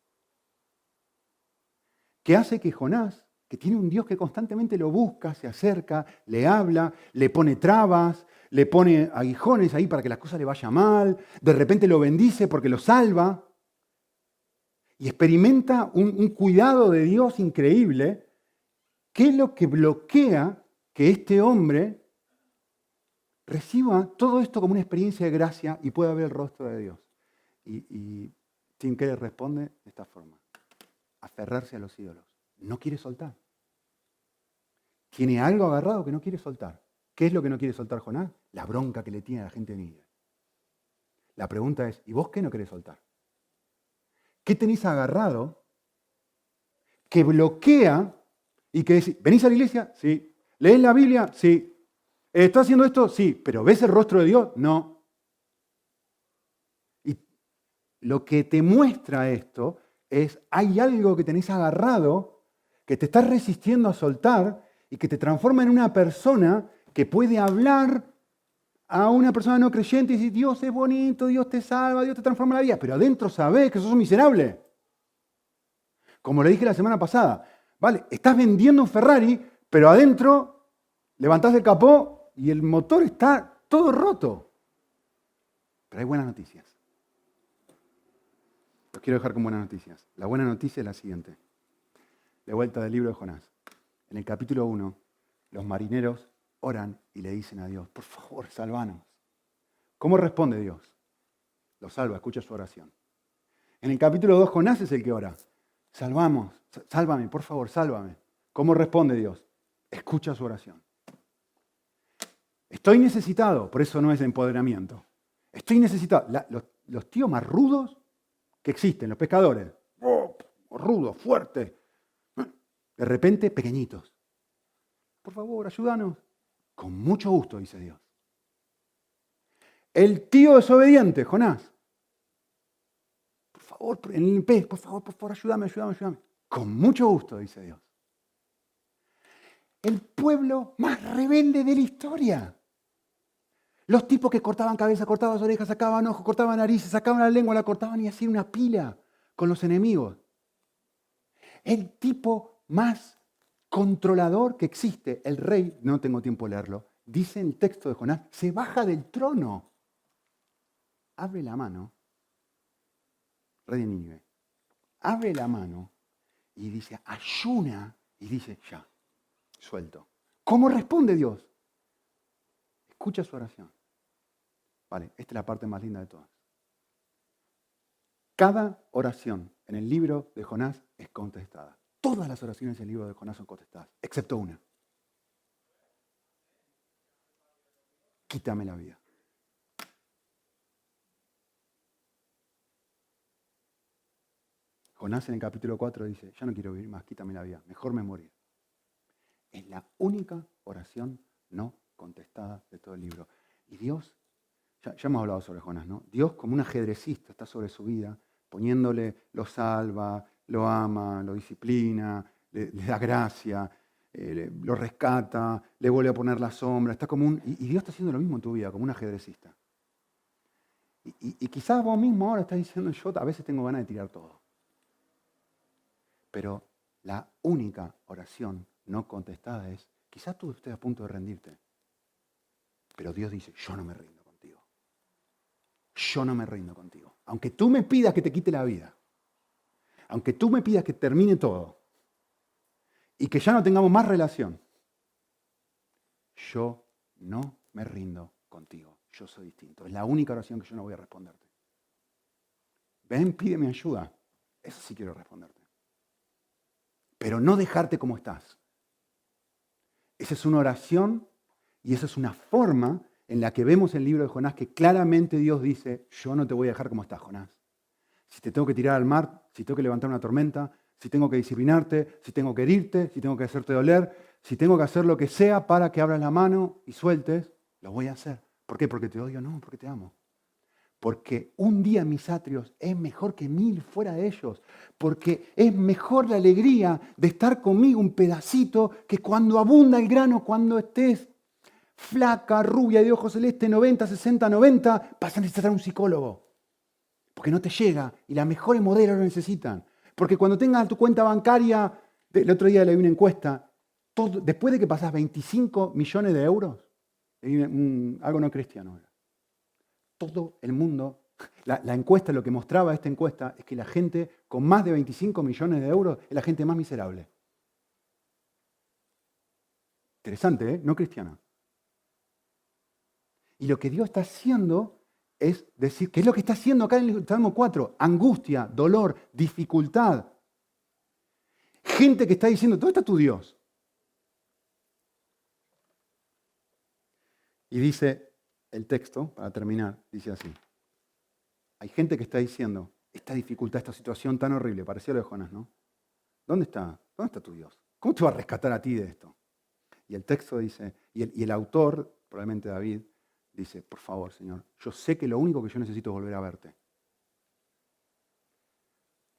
¿Qué hace que Jonás, que tiene un Dios que constantemente lo busca, se acerca, le habla, le pone trabas, le pone aguijones ahí para que las cosas le vayan mal, de repente lo bendice porque lo salva, y experimenta un, cuidado de Dios increíble, ¿qué es lo que bloquea que este hombre reciba todo esto como una experiencia de gracia y pueda ver el rostro de Dios? Y, y Tim Keller responde de esta forma, aferrarse a los ídolos. No quiere soltar. Tiene algo agarrado que no quiere soltar. ¿Qué es lo que no quiere soltar Jonás? La bronca que le tiene a la gente Nínive. La pregunta es, ¿y vos qué no querés soltar? ¿Qué tenéis agarrado que bloquea y que decís, ¿venís a la iglesia? Sí. ¿Lees la Biblia? Sí. ¿Estás haciendo esto? Sí. ¿Pero ves el rostro de Dios? No. Y lo que te muestra esto es, hay algo que tenés agarrado, que te estás resistiendo a soltar y que te transforma en una persona que puede hablar a una persona no creyente y dice, Dios es bonito, Dios te salva, Dios te transforma la vida, pero adentro sabes que sos miserable. Como le dije la semana pasada, vale, estás vendiendo un Ferrari, pero adentro levantás el capó y el motor está todo roto. Pero hay buenas noticias. Los quiero dejar con buenas noticias. La buena noticia es la siguiente. De vuelta del libro de Jonás. En el capítulo 1, los marineros oran y le dicen a Dios, por favor, salvanos. ¿Cómo responde Dios? Lo salva, escucha su oración. En el capítulo 2, Jonás es el que ora. Salvamos, sálvame, por favor, sálvame. ¿Cómo responde Dios? Escucha su oración. Estoy necesitado, por eso no es empoderamiento. Estoy necesitado. los, tíos más rudos que existen, los pescadores, oh, rudos, fuertes, de repente pequeñitos. Por favor, ayúdanos. Con mucho gusto, dice Dios. El tío desobediente, Jonás. Por favor, en el pez, por favor, por favor, ayúdame, ayúdame, ayúdame. Con mucho gusto, dice Dios. El pueblo más rebelde de la historia. Los tipos que cortaban cabeza, cortaban orejas, sacaban ojos, cortaban narices, sacaban la lengua, la cortaban y hacían una pila con los enemigos. El tipo más controlador que existe, el rey, no tengo tiempo de leerlo, dice en el texto de Jonás, se baja del trono, abre la mano, rey de Nínive, abre la mano y dice, ayuna, y dice, ya, suelto. ¿Cómo responde Dios? Escucha su oración. Vale, esta es la parte más linda de todas. Cada oración en el libro de Jonás es contestada. Todas las oraciones del libro de Jonás son contestadas, excepto una. Quítame la vida. Jonás en el capítulo 4 dice, ya no quiero vivir más, quítame la vida, mejor me morir. Es la única oración no contestada de todo el libro. Y Dios, ya, ya hemos hablado sobre Jonás, ¿no? Dios como un ajedrecista está sobre su vida, poniéndole, lo salva, lo ama, lo disciplina, le, da gracia, eh, lo rescata, le vuelve a poner la sombra. Está como un, y, Dios está haciendo lo mismo en tu vida, como un ajedrecista. Y, y, quizás vos mismo ahora estás diciendo, yo a veces tengo ganas de tirar todo. Pero la única oración no contestada es, quizás tú estés a punto de rendirte. Pero Dios dice, yo no me rindo contigo. Yo no me rindo contigo. Aunque tú me pidas que te quite la vida aunque tú me pidas que termine todo y que ya no tengamos más relación, yo no me rindo contigo. Yo soy distinto. Es la única oración que yo no voy a responderte. Ven, pídeme ayuda. Eso sí quiero responderte. Pero no dejarte como estás. Esa es una oración y esa es una forma en la que vemos el libro de Jonás que claramente Dios dice, yo no te voy a dejar como estás, Jonás. Si te tengo que tirar al mar, si tengo que levantar una tormenta, si tengo que disciplinarte, si tengo que herirte, si tengo que hacerte doler, si tengo que hacer lo que sea para que abras la mano y sueltes, lo voy a hacer. ¿Por qué? Porque te odio, no, porque te amo. Porque un día mis atrios es mejor que mil fuera de ellos. Porque es mejor la alegría de estar conmigo un pedacito que cuando abunda el grano, cuando estés flaca, rubia, de ojos celeste, 90, 60, 90, vas a necesitar un psicólogo. Porque no te llega y las mejores modelos lo necesitan. Porque cuando tengas tu cuenta bancaria, el otro día leí una encuesta, después de que pasas 25 millones de euros, algo no cristiano todo el mundo, la, encuesta, lo que mostraba esta encuesta es que la gente con más de 25 millones de euros es la gente más miserable. Interesante, ¿eh? No cristiana. Y lo que Dios está haciendo es decir, ¿qué es lo que está haciendo acá en el Salmo 4? Angustia, dolor, dificultad. Gente que está diciendo, ¿dónde está tu Dios? Y dice, el texto, para terminar, dice así. Hay gente que está diciendo, esta dificultad, esta situación tan horrible, parecía lo de Jonás, ¿no? ¿Dónde está? ¿Dónde está tu Dios? ¿Cómo te va a rescatar a ti de esto? Y el texto dice, y el, y el autor, probablemente David, dice, por favor, Señor, yo sé que lo único que yo necesito es volver a verte.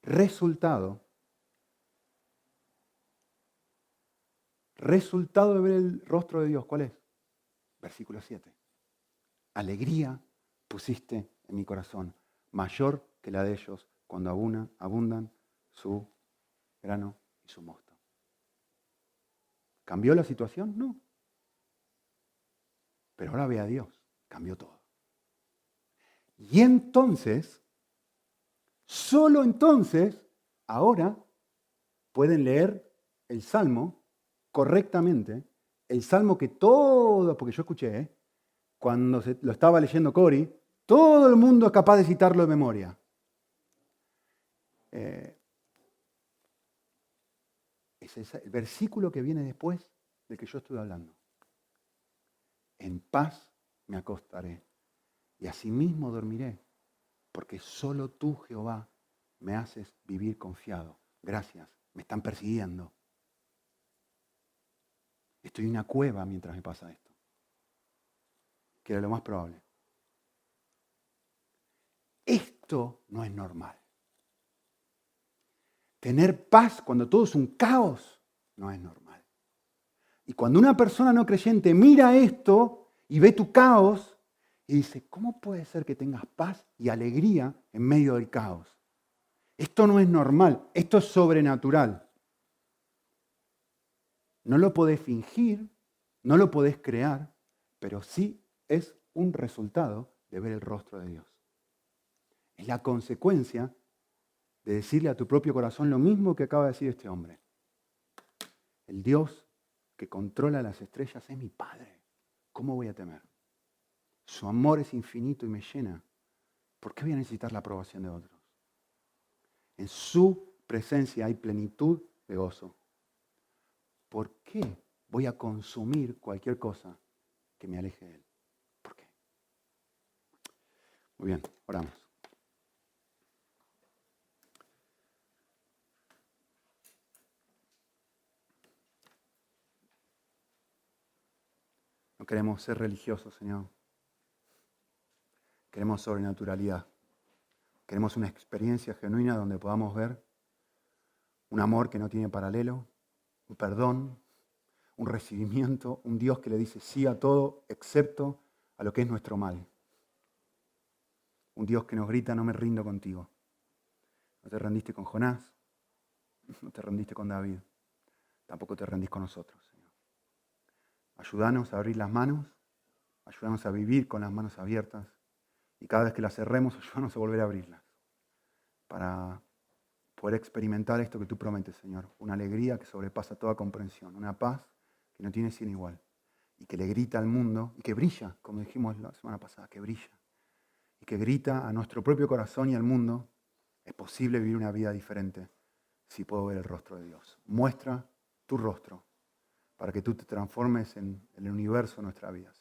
Resultado, resultado de ver el rostro de Dios, ¿cuál es? Versículo 7 alegría pusiste en mi corazón, mayor que la de ellos cuando abundan su grano y su mosto. ¿Cambió la situación? No. Pero ahora ve a Dios, cambió todo. Y entonces, solo entonces, ahora pueden leer el Salmo correctamente, el Salmo que todo, porque yo escuché, ¿eh? cuando lo estaba leyendo Cori, todo el mundo es capaz de citarlo de memoria. Eh, es el versículo que viene después del que yo estoy hablando. En paz me acostaré y asimismo dormiré, porque solo tú, Jehová, me haces vivir confiado. Gracias, me están persiguiendo. Estoy en una cueva mientras me pasa esto que era lo más probable. Esto no es normal. Tener paz cuando todo es un caos no es normal. Y cuando una persona no creyente mira esto y ve tu caos y dice, ¿cómo puede ser que tengas paz y alegría en medio del caos? Esto no es normal, esto es sobrenatural. No lo podés fingir, no lo podés crear, pero sí es un resultado de ver el rostro de Dios. Es la consecuencia de decirle a tu propio corazón lo mismo que acaba de decir este hombre. El Dios que controla las estrellas es mi Padre. ¿Cómo voy a temer? Su amor es infinito y me llena. ¿Por qué voy a necesitar la aprobación de otros? En su presencia hay plenitud de gozo. ¿Por qué voy a consumir cualquier cosa que me aleje de Él? Muy bien, oramos. Queremos ser religiosos, Señor. Queremos sobrenaturalidad. Queremos una experiencia genuina donde podamos ver un amor que no tiene paralelo, un perdón, un recibimiento, un Dios que le dice sí a todo excepto a lo que es nuestro mal. Un Dios que nos grita, no me rindo contigo. No te rendiste con Jonás, no te rendiste con David, tampoco te rendís con nosotros. Ayúdanos a abrir las manos, ayúdanos a vivir con las manos abiertas y cada vez que las cerremos, ayúdanos a volver a abrirlas para poder experimentar esto que tú prometes, Señor. Una alegría que sobrepasa toda comprensión, una paz que no tiene sin igual y que le grita al mundo y que brilla, como dijimos la semana pasada, que brilla y que grita a nuestro propio corazón y al mundo, es posible vivir una vida diferente si puedo ver el rostro de Dios. Muestra tu rostro para que tú te transformes en el universo de nuestra vida.